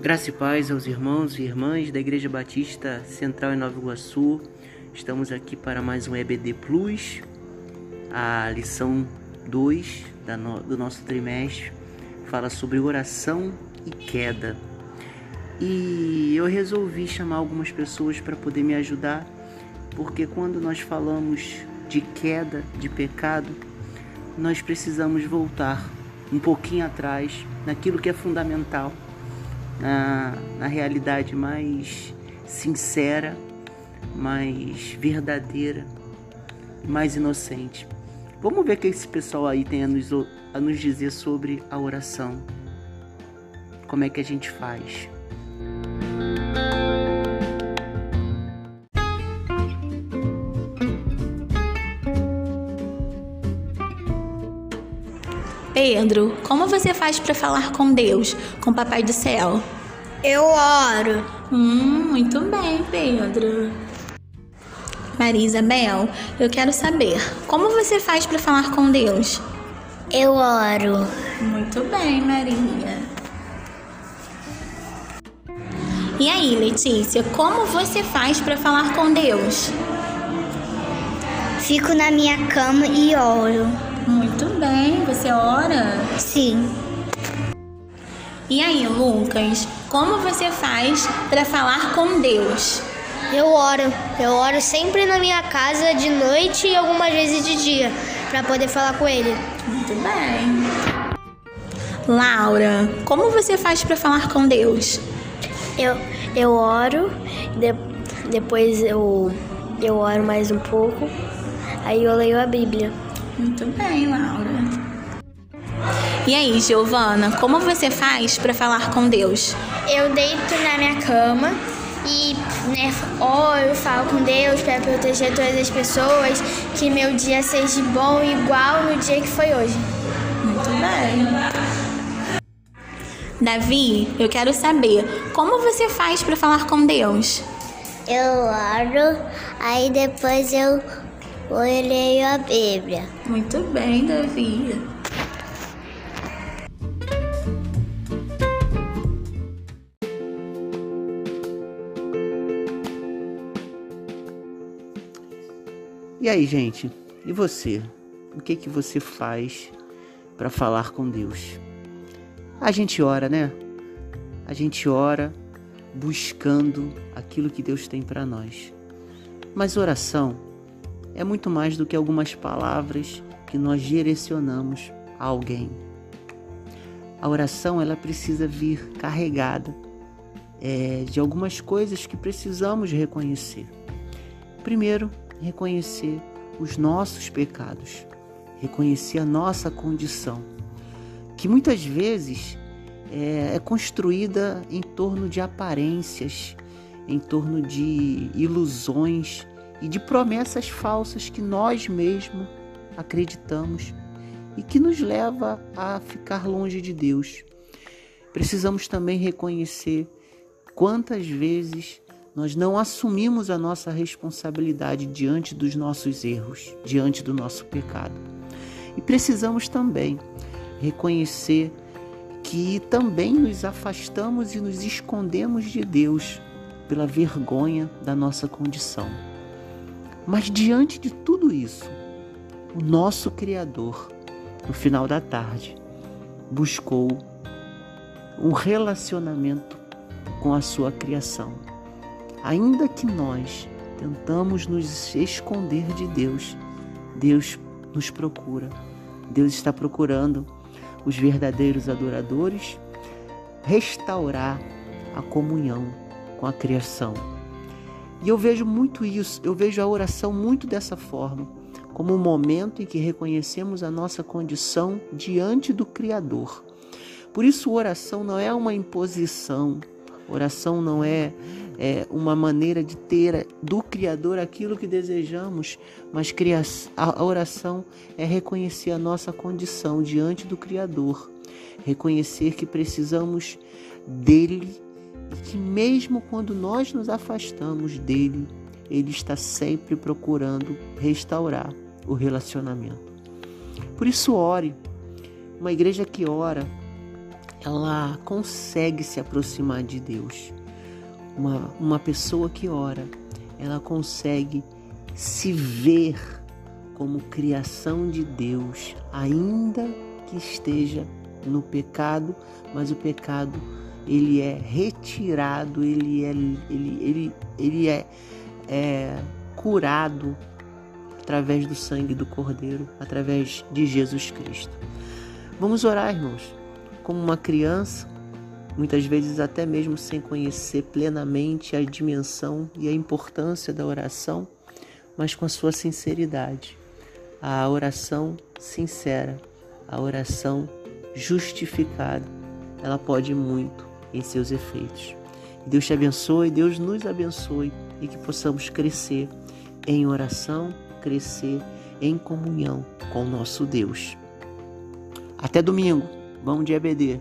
Graça e paz aos irmãos e irmãs da Igreja Batista Central em Nova Iguaçu. Estamos aqui para mais um EBD Plus, a lição 2 do nosso trimestre fala sobre oração e queda. E eu resolvi chamar algumas pessoas para poder me ajudar, porque quando nós falamos de queda, de pecado, nós precisamos voltar um pouquinho atrás naquilo que é fundamental, na, na realidade mais sincera, mais verdadeira, mais inocente. Vamos ver o que esse pessoal aí tem a nos, a nos dizer sobre a oração. Como é que a gente faz? Pedro, como você faz para falar com Deus, com o Papai do Céu? Eu oro. Hum, muito bem, Pedro. Maria Isabel, eu quero saber, como você faz para falar com Deus? Eu oro. Muito bem, Maria. E aí, Letícia, como você faz para falar com Deus? Fico na minha cama e oro. Muito bem, você ora? Sim. E aí, Lucas, como você faz para falar com Deus? Eu oro. Eu oro sempre na minha casa de noite e algumas vezes de dia para poder falar com ele. Muito bem. Laura, como você faz para falar com Deus? Eu, eu oro, de, depois eu, eu oro mais um pouco, aí eu leio a Bíblia. Muito bem, Laura. E aí, Giovana, como você faz para falar com Deus? Eu deito na minha cama e né, oro, falo com Deus para proteger todas as pessoas, que meu dia seja bom igual no dia que foi hoje. Muito bem. Davi, eu quero saber como você faz para falar com Deus? Eu oro, aí depois eu leio a Bíblia. Muito bem, Davi. E aí, gente? E você? O que que você faz para falar com Deus? A gente ora, né? A gente ora buscando aquilo que Deus tem para nós. Mas oração é muito mais do que algumas palavras que nós direcionamos a alguém. A oração ela precisa vir carregada é, de algumas coisas que precisamos reconhecer. Primeiro, reconhecer os nossos pecados, reconhecer a nossa condição, que muitas vezes é, é construída em torno de aparências, em torno de ilusões e de promessas falsas que nós mesmos acreditamos e que nos leva a ficar longe de Deus. Precisamos também reconhecer quantas vezes nós não assumimos a nossa responsabilidade diante dos nossos erros, diante do nosso pecado. E precisamos também reconhecer que também nos afastamos e nos escondemos de Deus pela vergonha da nossa condição. Mas diante de tudo isso, o nosso Criador, no final da tarde, buscou um relacionamento com a sua criação Ainda que nós tentamos nos esconder de Deus, Deus nos procura. Deus está procurando os verdadeiros adoradores restaurar a comunhão com a criação. E eu vejo muito isso, eu vejo a oração muito dessa forma, como um momento em que reconhecemos a nossa condição diante do Criador. Por isso, oração não é uma imposição, oração não é é, uma maneira de ter do Criador aquilo que desejamos, mas a oração é reconhecer a nossa condição diante do Criador, reconhecer que precisamos dele e que, mesmo quando nós nos afastamos dele, ele está sempre procurando restaurar o relacionamento. Por isso, ore. Uma igreja que ora ela consegue se aproximar de Deus. Uma, uma pessoa que ora, ela consegue se ver como criação de Deus, ainda que esteja no pecado, mas o pecado ele é retirado, ele é, ele, ele, ele é, é curado através do sangue do Cordeiro, através de Jesus Cristo. Vamos orar, irmãos, como uma criança, muitas vezes até mesmo sem conhecer plenamente a dimensão e a importância da oração, mas com a sua sinceridade. A oração sincera, a oração justificada, ela pode muito em seus efeitos. Deus te abençoe, Deus nos abençoe e que possamos crescer em oração crescer em comunhão com o nosso Deus. Até domingo. Vamos de EBD.